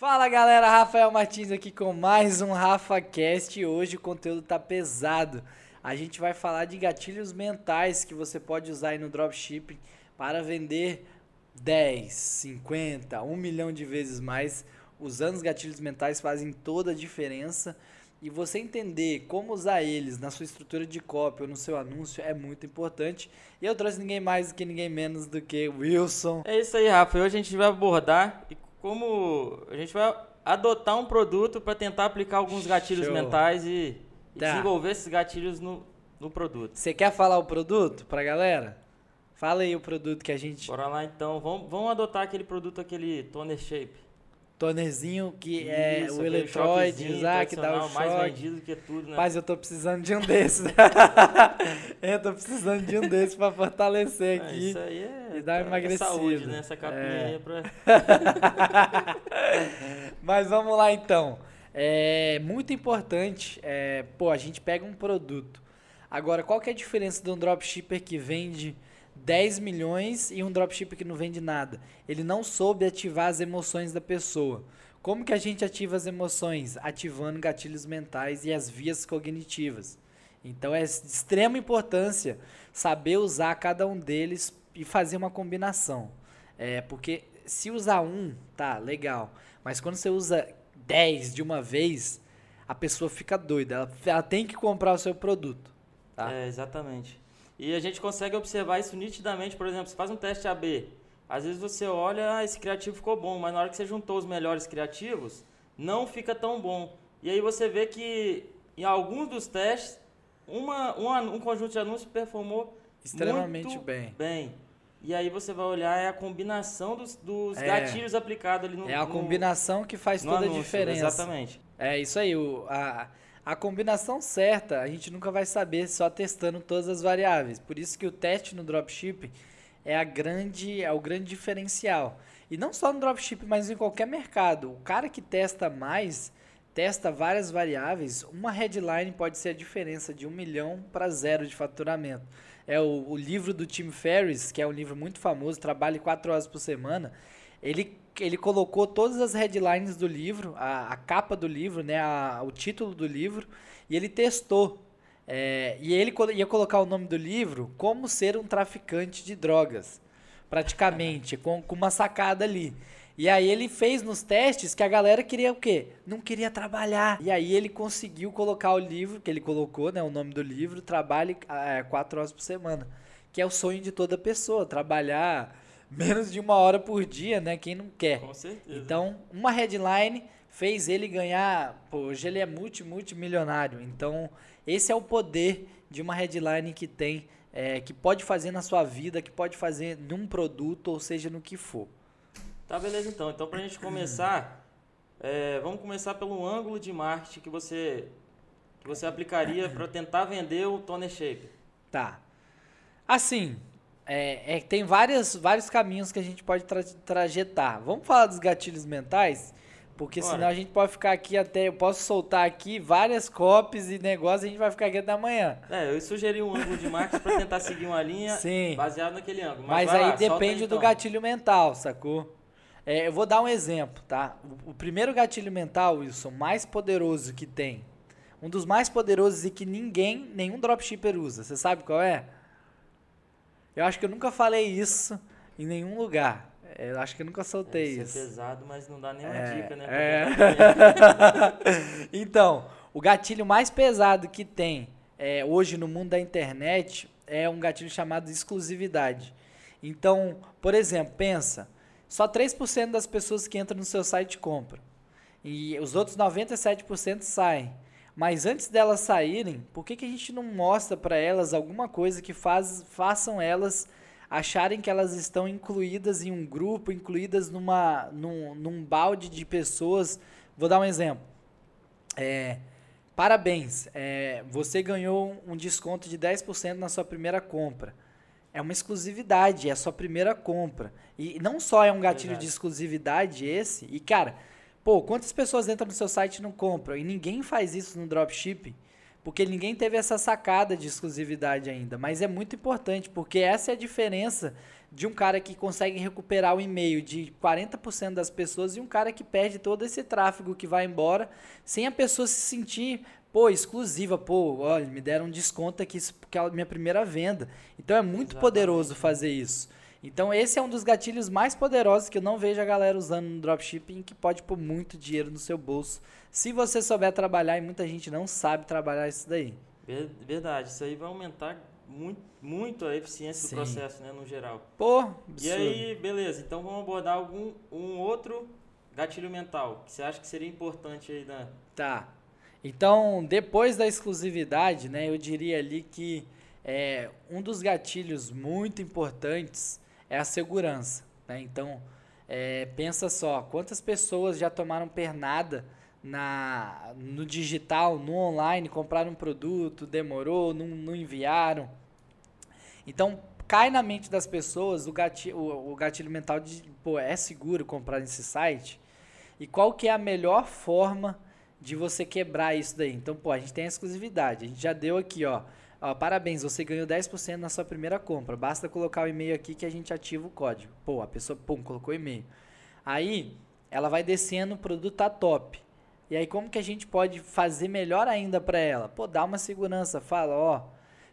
Fala galera, Rafael Martins aqui com mais um RafaCast hoje o conteúdo tá pesado. A gente vai falar de gatilhos mentais que você pode usar aí no dropshipping para vender 10, 50, 1 milhão de vezes mais. Usando os gatilhos mentais fazem toda a diferença e você entender como usar eles na sua estrutura de copy ou no seu anúncio é muito importante. E eu trouxe ninguém mais do que ninguém menos do que Wilson. É isso aí, Rafa. Hoje a gente vai abordar e como a gente vai adotar um produto para tentar aplicar alguns gatilhos Show. mentais e, e Tá. desenvolver esses gatilhos no, no produto. Você quer falar o produto pra galera? Fala aí o produto que a gente. Bora lá então. Vamos, vamos adotar aquele produto, aquele toner shape. Tonerzinho que é Isso, o usar, que dá o tradicional, mais choque. vendido que tudo, né? Mas eu tô precisando de um desses. eu tô precisando de um desses pra fortalecer É, aqui. isso aí é, e dar uma é emagrecida. saúde, né? Essa capinha É. aí é pra... Mas vamos lá então. É muito importante, é, pô, a gente pega um produto. Agora, qual que é a diferença de um dropshipper que vende 10 milhões e um dropshipper que não vende nada? Ele não soube ativar as emoções da pessoa. Como que a gente ativa as emoções? Ativando gatilhos mentais e as vias cognitivas. Então é de extrema importância saber usar cada um deles e fazer uma combinação. É, porque se usar um, tá, legal. Mas quando você usa 10 de uma vez, a pessoa fica doida. Ela, ela tem que comprar o seu produto. Tá? É, exatamente. E a gente consegue observar isso nitidamente, por exemplo, você faz um teste AB. Às vezes você olha, ah, esse criativo ficou bom, mas na hora que você juntou os melhores criativos, não fica tão bom. E aí você vê que em alguns dos testes, uma, um, anu- um conjunto de anúncios performou Extremamente bem. bem. E aí você vai olhar é a combinação dos, dos É. gatilhos aplicados ali no É a no- combinação que faz no toda a anúncio, diferença. Exatamente. É isso aí. O, a, a combinação certa a gente nunca vai saber só testando todas as variáveis. Por isso que o teste no dropship é, a grande, é o grande diferencial. E não só no dropship, mas em qualquer mercado. O cara que testa mais, testa várias variáveis. Uma headline pode ser a diferença de um milhão para zero de faturamento. É o, o livro do Tim Ferriss, que é um livro muito famoso, trabalha quatro horas por semana. Ele, ele colocou todas as headlines do livro, a, a capa do livro, né, a- o título do livro, e ele testou. É, e ele ia colocar o nome do livro Como Ser um Traficante de Drogas, praticamente, com, com uma sacada ali. E aí ele fez nos testes que a galera queria o quê? Não queria trabalhar. E aí ele conseguiu colocar o livro, que ele colocou, né, o nome do livro, Trabalhe é, quatro horas por semana. Que é o sonho de toda pessoa, trabalhar menos de uma hora por dia, né? Quem não quer. Com certeza. Então, uma headline fez ele ganhar. Pô, hoje ele é multi, multimilionário. Então, esse é o poder de uma headline que tem, é, que pode fazer na sua vida, que pode fazer num produto, ou seja, no que for. Tá, beleza então. Então, pra gente começar, é, vamos começar pelo ângulo de marketing que você, que você aplicaria para tentar vender o Toner Shape. Tá. Assim, é, é, tem várias, vários caminhos que a gente pode tra trajetar. Vamos falar dos gatilhos mentais? Porque Bora. senão a gente pode ficar aqui até. Eu posso soltar aqui várias copies e negócios e a gente vai ficar aqui até amanhã. É, eu sugeri um ângulo de marketing para tentar seguir uma linha Sim. baseado naquele ângulo. Mas, vai aí lá, depende do então. gatilho mental, sacou? É, eu vou dar um exemplo, tá? O, o primeiro gatilho mental, Wilson, mais poderoso que tem. Um dos mais poderosos e que ninguém, nenhum dropshipper usa. Você sabe qual é? Eu acho que eu nunca falei isso em nenhum lugar. É, Eu acho que eu nunca soltei Deve ser isso. pesado, mas não dá nenhuma É, dica, né? é. Então, o gatilho mais pesado que tem é, hoje no mundo da internet é um gatilho chamado exclusividade. Então, por exemplo, pensa, só 3% das pessoas que entram no seu site compram. E os outros 97% saem. Mas antes delas saírem, por que, que a gente não mostra para elas alguma coisa que faz, façam elas acharem que elas estão incluídas em um grupo, incluídas numa, num, num balde de pessoas? Vou dar um exemplo. É, parabéns, é, você ganhou um desconto de 10% na sua primeira compra. É uma exclusividade, é a sua primeira compra. E não só é um gatilho Verdade. de exclusividade esse, e cara, pô, quantas pessoas entram no seu site e não compram? E ninguém faz isso no dropshipping. porque ninguém teve essa sacada de exclusividade ainda. Mas é muito importante, porque essa é a diferença de um cara que consegue recuperar o e-mail de 40% das pessoas e um cara que perde todo esse tráfego que vai embora sem a pessoa se sentir pô, exclusiva, pô, olha, me deram um desconto aqui porque é a minha primeira venda. Então é muito Exatamente. poderoso fazer isso. Então esse é um dos gatilhos mais poderosos que eu não vejo a galera usando no dropshipping que pode pôr muito dinheiro no seu bolso. Se você souber trabalhar e muita gente não sabe trabalhar isso daí. Verdade, isso aí vai aumentar muito, muito a eficiência Sim. do processo, né, no geral. Pô, absurdo. E aí, beleza, então vamos abordar algum um outro gatilho mental que você acha que seria importante aí da Tá. Então, depois da exclusividade, né, eu diria ali que é, um dos gatilhos muito importantes é a segurança. Né? Então, é, pensa só, quantas pessoas já tomaram pernada na, no digital, no online, compraram um produto, demorou, não, não enviaram. Então, cai na mente das pessoas o gatilho, o, o gatilho mental de, pô, é seguro comprar nesse site? E qual que é a melhor forma de você quebrar isso daí. Então, pô, a gente tem a exclusividade. A gente já deu aqui, ó. Ó parabéns, você ganhou 10% na sua primeira compra. Basta colocar o e-mail aqui que a gente ativa o código. Pô, a pessoa, pum, colocou e-mail. Aí, ela vai descendo, o produto tá top. E aí, como que a gente pode fazer melhor ainda para ela? Pô, dá uma segurança, fala, ó,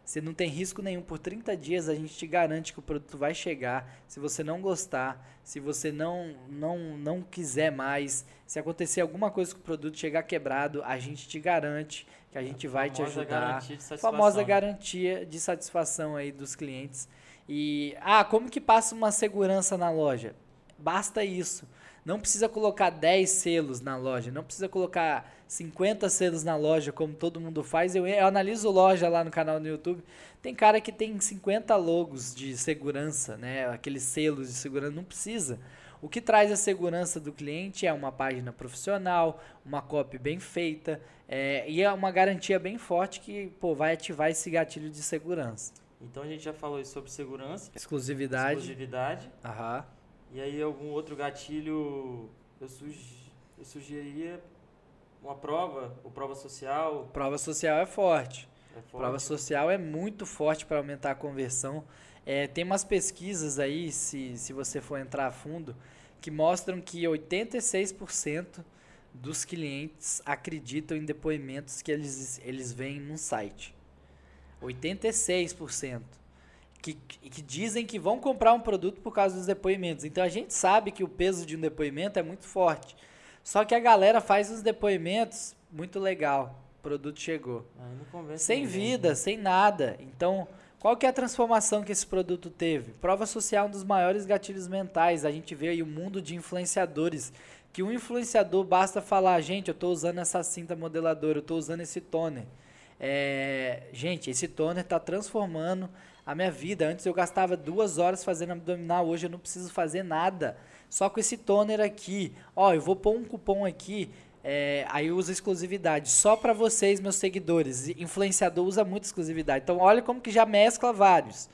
você não tem risco nenhum. Por 30 dias a gente te garante que o produto vai chegar. Se você não gostar, se você não, não, não quiser mais, se acontecer alguma coisa com o produto chegar quebrado, a gente te garante que a gente a vai te ajudar. Garantia famosa garantia de satisfação aí dos clientes. E ah, como que passa uma segurança na loja? Basta isso. Não precisa colocar 10 selos na loja, não precisa colocar 50 selos na loja, como todo mundo faz. Eu, eu analiso loja lá no canal do YouTube. Tem cara que tem 50 logos de segurança, né? Aqueles selos de segurança, não precisa. O que traz a segurança do cliente é uma página profissional, uma copy bem feita é, e é uma garantia bem forte que pô, vai ativar esse gatilho de segurança. Então a gente já falou sobre segurança, exclusividade. exclusividade. Aham. E aí algum outro gatilho eu, sugi, eu sugeriria uma prova, ou prova social. Prova social é forte. É forte. Prova social é muito forte para aumentar a conversão. É, tem umas pesquisas aí, se, se você for entrar a fundo, que mostram que 86% dos clientes acreditam em depoimentos que eles, eles veem no site. 86% que, que dizem que vão comprar um produto por causa dos depoimentos. Então a gente sabe que o peso de um depoimento é muito forte. Só que a galera faz os depoimentos muito legal. O produto chegou. sem ninguém, vida, né? sem nada. Então, qual que é a transformação que esse produto teve? Prova social é um dos maiores gatilhos mentais. A gente vê aí o um mundo de influenciadores. Que um influenciador basta falar, gente, eu estou usando essa cinta modeladora, eu estou usando esse toner. É, gente, esse toner está transformando a minha vida. Antes eu gastava duas horas fazendo abdominal, hoje eu não preciso fazer nada. Só com esse toner aqui. Ó, eu vou pôr um cupom aqui. É, aí usa exclusividade só para vocês, meus seguidores. Influenciador usa muito exclusividade. Então olha como que já mescla vários.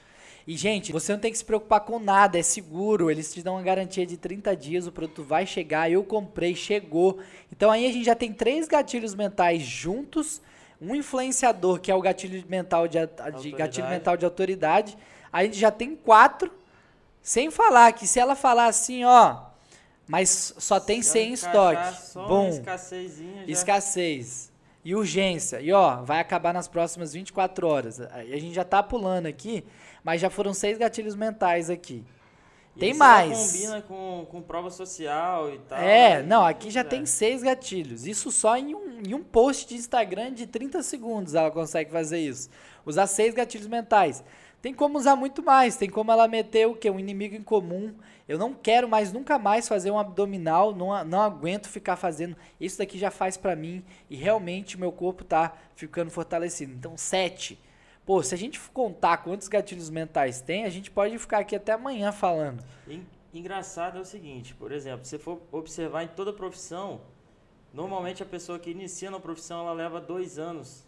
E, gente, você não tem que se preocupar com nada, é seguro. Eles te dão uma garantia de 30 dias, o produto vai chegar. Eu comprei, chegou. Então aí a gente já tem três gatilhos mentais juntos um influenciador, que é o gatilho mental de, de gatilho mental de autoridade, a gente já tem quatro, sem falar que se ela falar assim, ó, mas só tem 100 em estoque. Bom, escassez. Escassez. E urgência. E ó, vai acabar nas próximas 24 horas. A gente já tá pulando aqui, mas já foram seis gatilhos mentais aqui. E tem mais. combina com, com prova social e tal. É, não, aqui já é. tem seis gatilhos. Isso só em um, em um post de Instagram de 30 segundos ela consegue fazer isso. Usar seis gatilhos mentais. Tem como usar muito mais. Tem como ela meter o quê? Um inimigo em comum. Eu não quero mais, nunca mais fazer um abdominal. Não, não aguento ficar fazendo. Isso daqui já faz para mim. E realmente meu corpo tá ficando fortalecido. Então, sete Pô, se a gente contar quantos gatilhos mentais tem, a gente pode ficar aqui até amanhã falando. Engraçado é o seguinte, por exemplo, se for observar em toda profissão, normalmente a pessoa que inicia na profissão ela leva dois anos.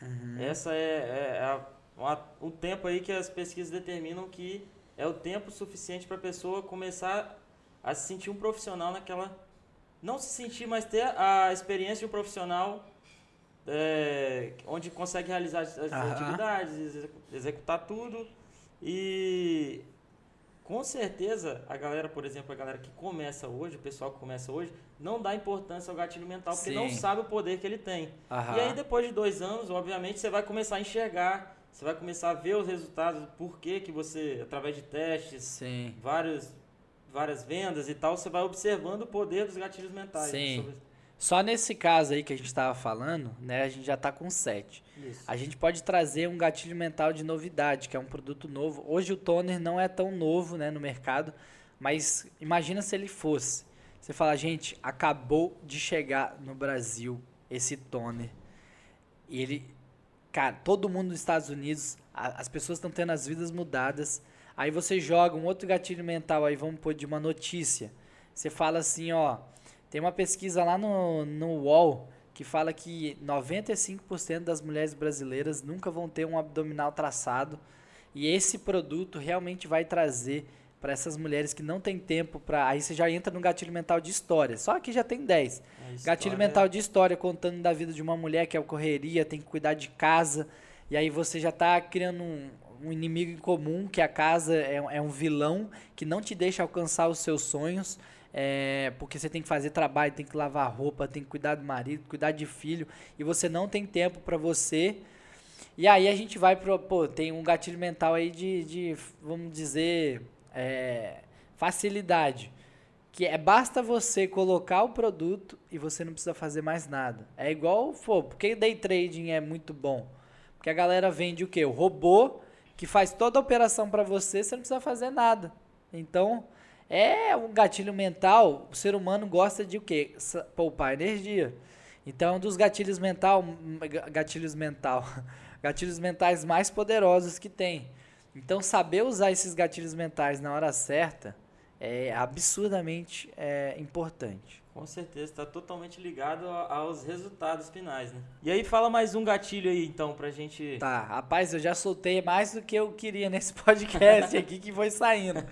Uhum. Essa é, é, é a, o tempo aí que as pesquisas determinam que é o tempo suficiente para a pessoa começar a se sentir um profissional naquela. Não se sentir, mas ter a experiência de um profissional é, onde consegue realizar as, atividades, execu- executar tudo. E com certeza a galera, por exemplo, a galera que começa hoje, o pessoal que começa hoje, não dá importância ao gatilho mental porque não Sim. sabe o poder que ele tem. E aí depois de dois anos, obviamente, você vai começar a enxergar, você vai começar a ver os resultados, por que que você, através de testes, Sim. vários, várias vendas e tal, você vai observando o poder dos gatilhos mentais. Sim. sobre- Só nesse caso aí que a gente estava falando, né, a gente já está com 7. Isso. A gente pode trazer um gatilho mental de novidade, que é um produto novo. Hoje o toner não é tão novo né, no mercado, mas imagina se ele fosse. Você fala, gente, acabou de chegar no Brasil esse toner. E ele, cara, todo mundo nos Estados Unidos, a- as pessoas estão tendo as vidas mudadas. Aí você joga um outro gatilho mental aí, vamos pôr de uma notícia. Você fala assim, ó, tem uma pesquisa lá no, no UOL que fala que 95% das mulheres brasileiras nunca vão ter um abdominal traçado. E esse produto realmente vai trazer para essas mulheres que não têm tempo para. Aí você já entra no gatilho mental de história. Só que já tem 10. A história- Gatilho mental de história contando da vida de uma mulher que é o correria, tem que cuidar de casa. E aí você já tá criando um, um inimigo em comum, que a casa é, é um vilão que não te deixa alcançar os seus sonhos. É, porque você tem que fazer trabalho, tem que lavar roupa, tem que cuidar do marido, cuidar de filho. E você não tem tempo para você. E aí a gente vai pro. Pô, tem um gatilho mental aí de, de vamos dizer, é, facilidade. Que é basta você colocar o produto e você não precisa fazer mais nada. É igual, pô, porque day trading é muito bom? Porque a galera vende o quê? O robô que faz toda a operação para você, você não precisa fazer nada. Então, é um gatilho mental, o ser humano gosta de o quê? Poupar energia. Então, é um dos gatilhos mental, gatilhos mental, gatilhos mentais mais poderosos que tem. Então, saber usar esses gatilhos mentais na hora certa é absurdamente é, importante. Com certeza, está totalmente ligado aos resultados finais, né? E aí fala mais um gatilho aí, então, pra gente... Tá, rapaz, eu já soltei mais do que eu queria nesse podcast aqui que foi saindo.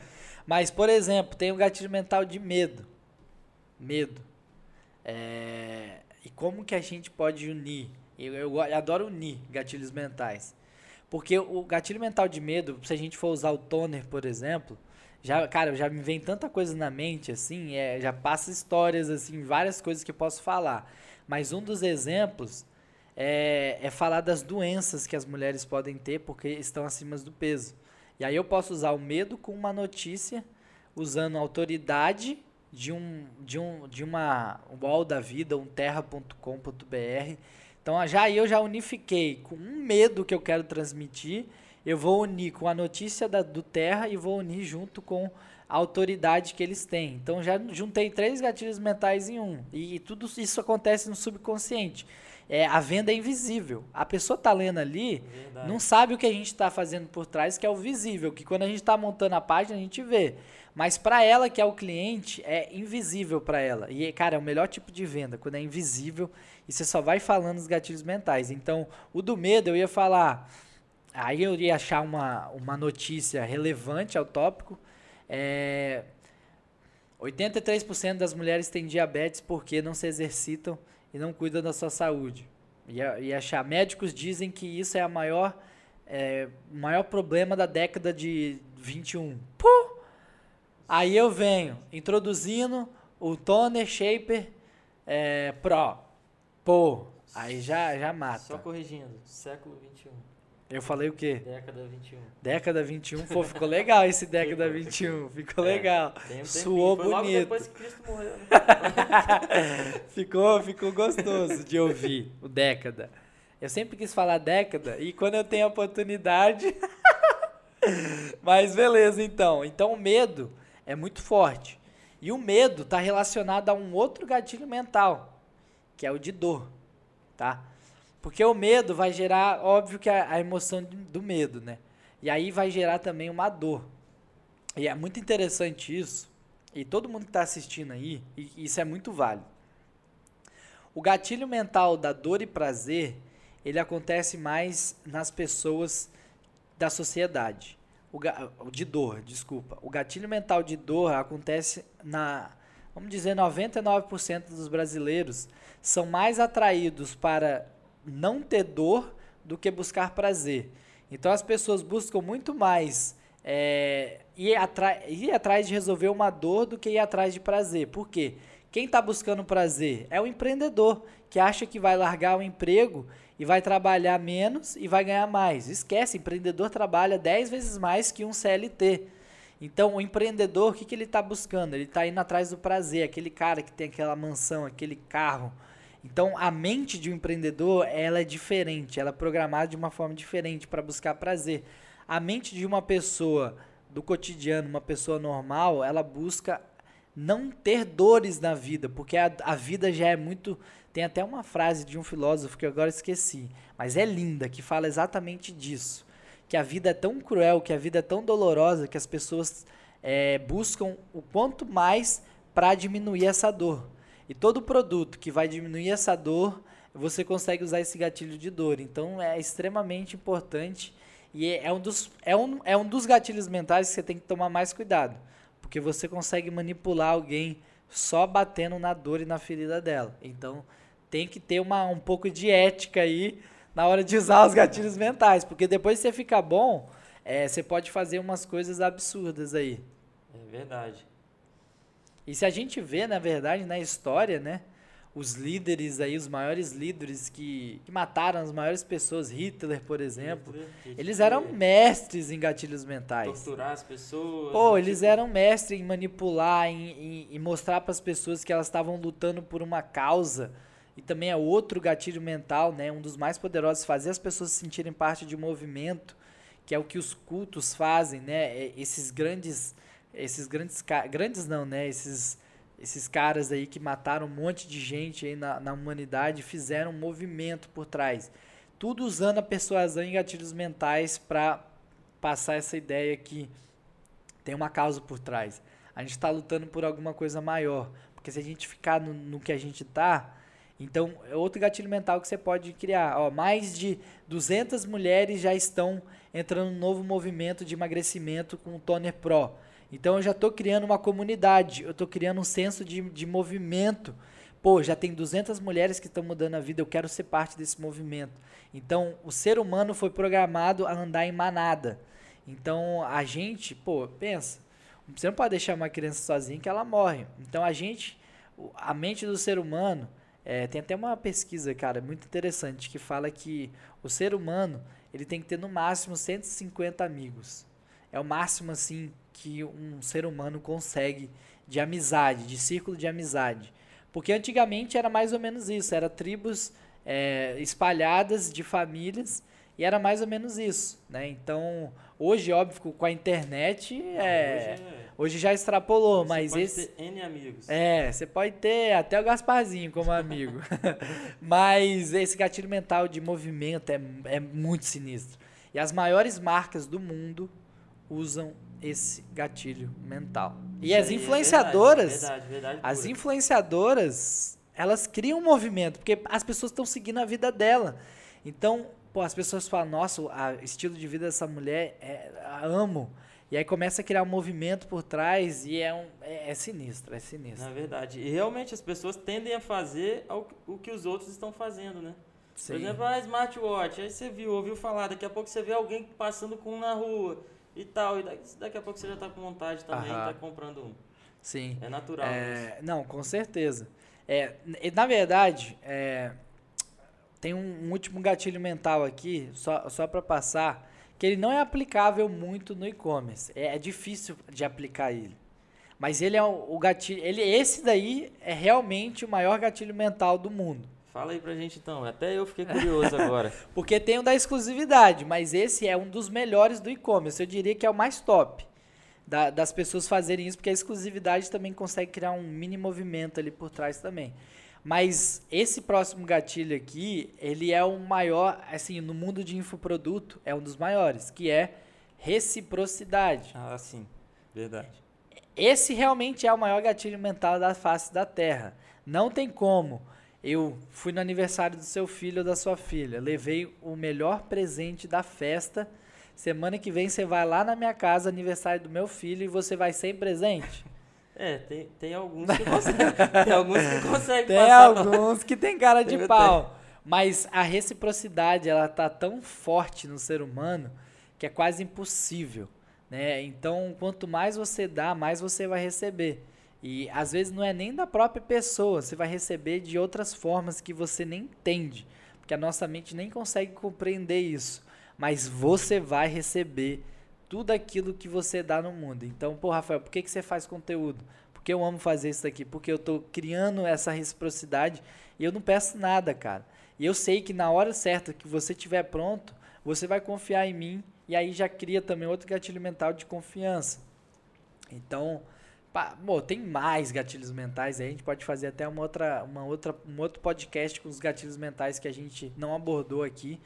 Mas, por exemplo, tem o gatilho mental de medo. Medo. É, E como que a gente pode unir? Eu, eu adoro unir gatilhos mentais. Porque o gatilho mental de medo, se a gente for usar o toner, por exemplo, já, cara, já me vem tanta coisa na mente, assim, é, já passa histórias, assim, várias coisas que eu posso falar. Mas um dos exemplos é, é falar das doenças que as mulheres podem ter porque estão acima do peso. E aí eu posso usar o medo com uma notícia, usando a autoridade de um de um de uma um UOL da vida, um terra.com.br. Então já aí eu já unifiquei com um medo que eu quero transmitir, eu vou unir com a notícia da, do Terra e vou unir junto com a autoridade que eles têm. Então já juntei três gatilhos mentais em um. E, tudo isso acontece no subconsciente. É, a venda é invisível. A pessoa tá lendo ali, Verdade. não sabe o que a gente está fazendo por trás, que é o visível, que quando a gente está montando a página a gente vê. Mas para ela que é o cliente, é invisível para ela. E cara, é o melhor tipo de venda, quando é invisível e você só vai falando os gatilhos mentais. Então, o do medo eu ia falar, aí eu ia achar uma, uma notícia relevante ao tópico. É, 83% das mulheres têm diabetes porque não se exercitam e não cuidam da sua saúde. E, e achar médicos dizem que isso é a maior é, maior problema da década de 21. Pô! Aí eu venho introduzindo o toner shaper é, pro. Pô, aí já já Só mata. corrigindo, século XXI, Eu falei o quê? década 21. Década 21, pô, ficou legal esse década 21, ficou legal. Tem um Suou foi logo bonito. depois que Cristo morreu. né? Ficou, ficou gostoso de ouvir o década. Eu sempre quis falar década e quando eu tenho a oportunidade. Mas beleza, então. Então o medo é muito forte. E o medo está relacionado a um outro gatilho mental, que é o de dor, tá? Porque o medo vai gerar, óbvio que a, a emoção do medo, né? E aí vai gerar também uma dor. E é muito interessante isso. E todo mundo que está assistindo aí, isso é muito válido. O gatilho mental da dor e prazer, ele acontece mais nas pessoas da sociedade. O ga- de dor, desculpa. O gatilho mental de dor acontece na, vamos dizer, 99% dos brasileiros são mais atraídos para não ter dor do que buscar prazer. Então as pessoas buscam muito mais é, ir, ir atrás de resolver uma dor do que ir atrás de prazer. Por quê? Quem está buscando prazer é o empreendedor que acha que vai largar o emprego e vai trabalhar menos e vai ganhar mais. Esquece, empreendedor trabalha 10 vezes mais que um CLT. Então, o empreendedor, o que, que ele está buscando? Ele está indo atrás do prazer, aquele cara que tem aquela mansão, aquele carro. Então, a mente de um empreendedor, ela é diferente, ela é programada de uma forma diferente para buscar prazer. A mente de uma pessoa do cotidiano, uma pessoa normal, ela busca não ter dores na vida, porque a, a vida já é muito. Tem até uma frase de um filósofo que eu agora esqueci, mas é linda, que fala exatamente disso. Que a vida é tão cruel, que a vida é tão dolorosa, que as pessoas é, buscam o quanto mais para diminuir essa dor. E todo produto que vai diminuir essa dor, você consegue usar esse gatilho de dor. Então é extremamente importante e é, um dos, é, um, é um dos gatilhos mentais que você tem que tomar mais cuidado. Porque você consegue manipular alguém só batendo na dor e na ferida dela. Então, tem que ter uma, um pouco de ética aí na hora de usar os gatilhos mentais. Porque depois que você ficar bom, é, você pode fazer umas coisas absurdas aí. É verdade. E se a gente vê, na verdade, na história, né? os líderes aí, os maiores líderes que, que mataram as maiores pessoas, Hitler, por exemplo, Hitler, eles eram mestres em gatilhos mentais. Torturar as pessoas. Pô, eles tipo... eram mestres em manipular, em, em, em mostrar para as pessoas que elas estavam lutando por uma causa. E também é outro gatilho mental, né? Um dos mais poderosos, fazer as pessoas se sentirem parte de um movimento, que é o que os cultos fazem, né? É, esses grandes, esses grandes, grandes não, né? Esses esses caras aí que mataram um monte de gente aí na, na humanidade fizeram um movimento por trás. Tudo usando a persuasão e gatilhos mentais para passar essa ideia que tem uma causa por trás. A gente está lutando por alguma coisa maior. Porque se a gente ficar no, no que a gente está, então é outro gatilho mental que você pode criar. Ó, mais de 200 mulheres já estão entrando no novo movimento de emagrecimento com o Toner Pro. Então eu já estou criando uma comunidade, eu estou criando um senso de, de movimento. Pô, já tem 200 mulheres que estão mudando a vida, eu quero ser parte desse movimento. Então o ser humano foi programado a andar em manada. Então a gente, pô, pensa, você não pode deixar uma criança sozinha que ela morre. Então a gente, a mente do ser humano, é, tem até uma pesquisa, cara, muito interessante, que fala que o ser humano ele tem que ter no máximo 150 amigos. É o máximo assim que um ser humano consegue de amizade, de círculo de amizade. Porque antigamente era mais ou menos isso, era tribos é, espalhadas de famílias e era mais ou menos isso, né? Então, hoje, óbvio, com a internet, é, hoje, é... hoje, já extrapolou, você mas pode esse... ter N amigos. É, você pode ter até o Gasparzinho como amigo. mas esse gatilho mental de movimento é, é muito sinistro. E as maiores marcas do mundo usam esse gatilho mental. E Isso as influenciadoras, é verdade, verdade, verdade as influenciadoras, elas criam um movimento, porque as pessoas estão seguindo a vida dela. Então, pô, as pessoas falam, nossa, o estilo de vida dessa mulher, é, amo. E aí começa a criar um movimento por trás e é, um, é, é sinistro, é sinistro. É verdade. E realmente as pessoas tendem a fazer o que os outros estão fazendo, né? Sim. Por exemplo, a smartwatch, aí você viu, ouviu falar, daqui a pouco você vê alguém passando com um na rua e tal. E daqui, a pouco você já está com vontade também, está comprando um. Sim. É natural. É, não, com certeza. É, na verdade, é, tem um, um, último gatilho mental aqui, só, só para passar, que ele não é aplicável muito no e-commerce. É, é, difícil de aplicar ele. Mas ele é o, o gatilho. Ele, esse daí é realmente o maior gatilho mental do mundo. Fala aí pra gente então, até eu fiquei curioso agora. Porque tem o da exclusividade, mas esse é um dos melhores do e-commerce. Eu diria que é o mais top da, das pessoas fazerem isso, porque a exclusividade também consegue criar um mini movimento ali por trás também. Mas esse próximo gatilho aqui, ele é o maior, assim, no mundo de infoproduto, é um dos maiores, que é reciprocidade. Ah, sim, verdade. Esse realmente é o maior gatilho mental da face da Terra. Não tem como eu fui no aniversário do seu filho ou da sua filha, levei o melhor presente da festa. Semana que vem você vai lá na minha casa, aniversário do meu filho, e você vai sem presente? É, tem, tem alguns que conseguem. tem alguns que conseguem Tem alguns que tem cara de pau. Mas a reciprocidade, ela tá tão forte no ser humano que é quase impossível, né? Então, quanto mais você dá, mais você vai receber. E às vezes não é nem da própria pessoa, você vai receber de outras formas que você nem entende, porque a nossa mente nem consegue compreender isso. Mas você vai receber tudo aquilo que você dá no mundo. Então, pô, Rafael, por que, que você faz conteúdo? Porque eu amo fazer isso daqui, porque eu estou criando essa reciprocidade e eu não peço nada, cara. E eu sei que na hora certa que você estiver pronto, você vai confiar em mim e aí já cria também outro gatilho mental de confiança. Então, bom, tem mais gatilhos mentais aí, a gente pode fazer até uma outra, uma outra, um outro podcast com os gatilhos mentais que a gente não abordou aqui.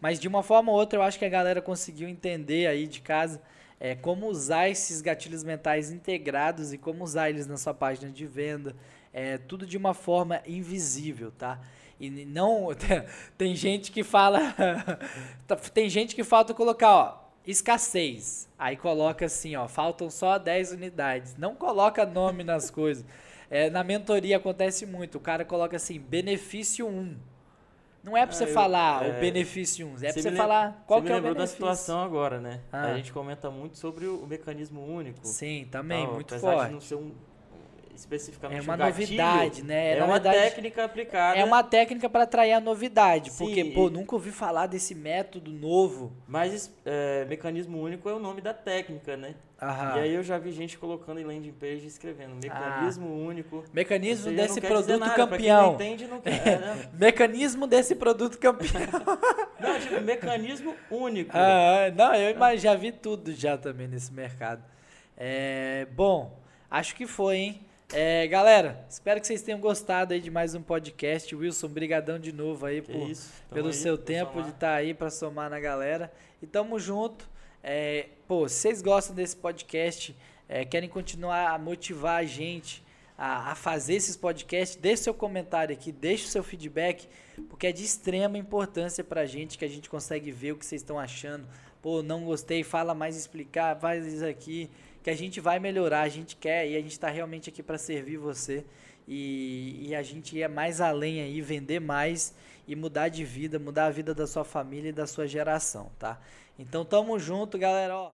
Mas de uma forma ou outra eu acho que a galera conseguiu entender aí de casa é, como usar esses gatilhos mentais integrados e como usar eles na sua página de venda. É, tudo de uma forma invisível, tá? E não. Tem gente que fala. Tá, tem gente que falta colocar, ó, escassez. Aí coloca assim, ó, faltam só 10 unidades. Não coloca nome nas coisas. É, na mentoria acontece muito. O cara coloca assim, benefício 1. Não é pra você ah, eu, falar é, o benefício 1, é pra você falar qual que é o benefício. da situação agora, né? Ah. A gente comenta muito sobre o, mecanismo único. Sim, também, então, muito forte. De não ser um, especificamente é uma um novidade, né? É, é uma verdade, técnica aplicada. É uma técnica para atrair a novidade, Sim, porque pô, nunca ouvi falar desse método novo. Mas é, mecanismo único é o nome da técnica, né? Aham. E aí eu já vi gente colocando em landing page escrevendo mecanismo ah. único. Mecanismo desse produto nada, campeão. Não entende, não quer, é, né? mecanismo desse produto campeão. não, tipo, mecanismo único. Ah, não, eu já vi tudo já também nesse mercado. É, bom, acho que foi, hein? É, galera, espero que vocês tenham gostado aí de mais um podcast. Wilson, brigadão de novo aí por, isso, pelo aí, seu tempo somar. de estar tá aí para somar na galera. E tamo junto. É, pô, se vocês gostam desse podcast, é, querem continuar a motivar a gente a, a, fazer esses podcasts, deixe seu comentário aqui, deixe o seu feedback, porque é de extrema importância pra gente que a gente consegue ver o que vocês estão achando. Pô, não gostei, fala mais explicar, faz isso aqui que a gente vai melhorar, a gente quer e a gente está realmente aqui para servir você e, e, a gente ir mais além aí, vender mais e mudar de vida, mudar a vida da sua família e da sua geração, tá? Então tamo junto, galera. Ó.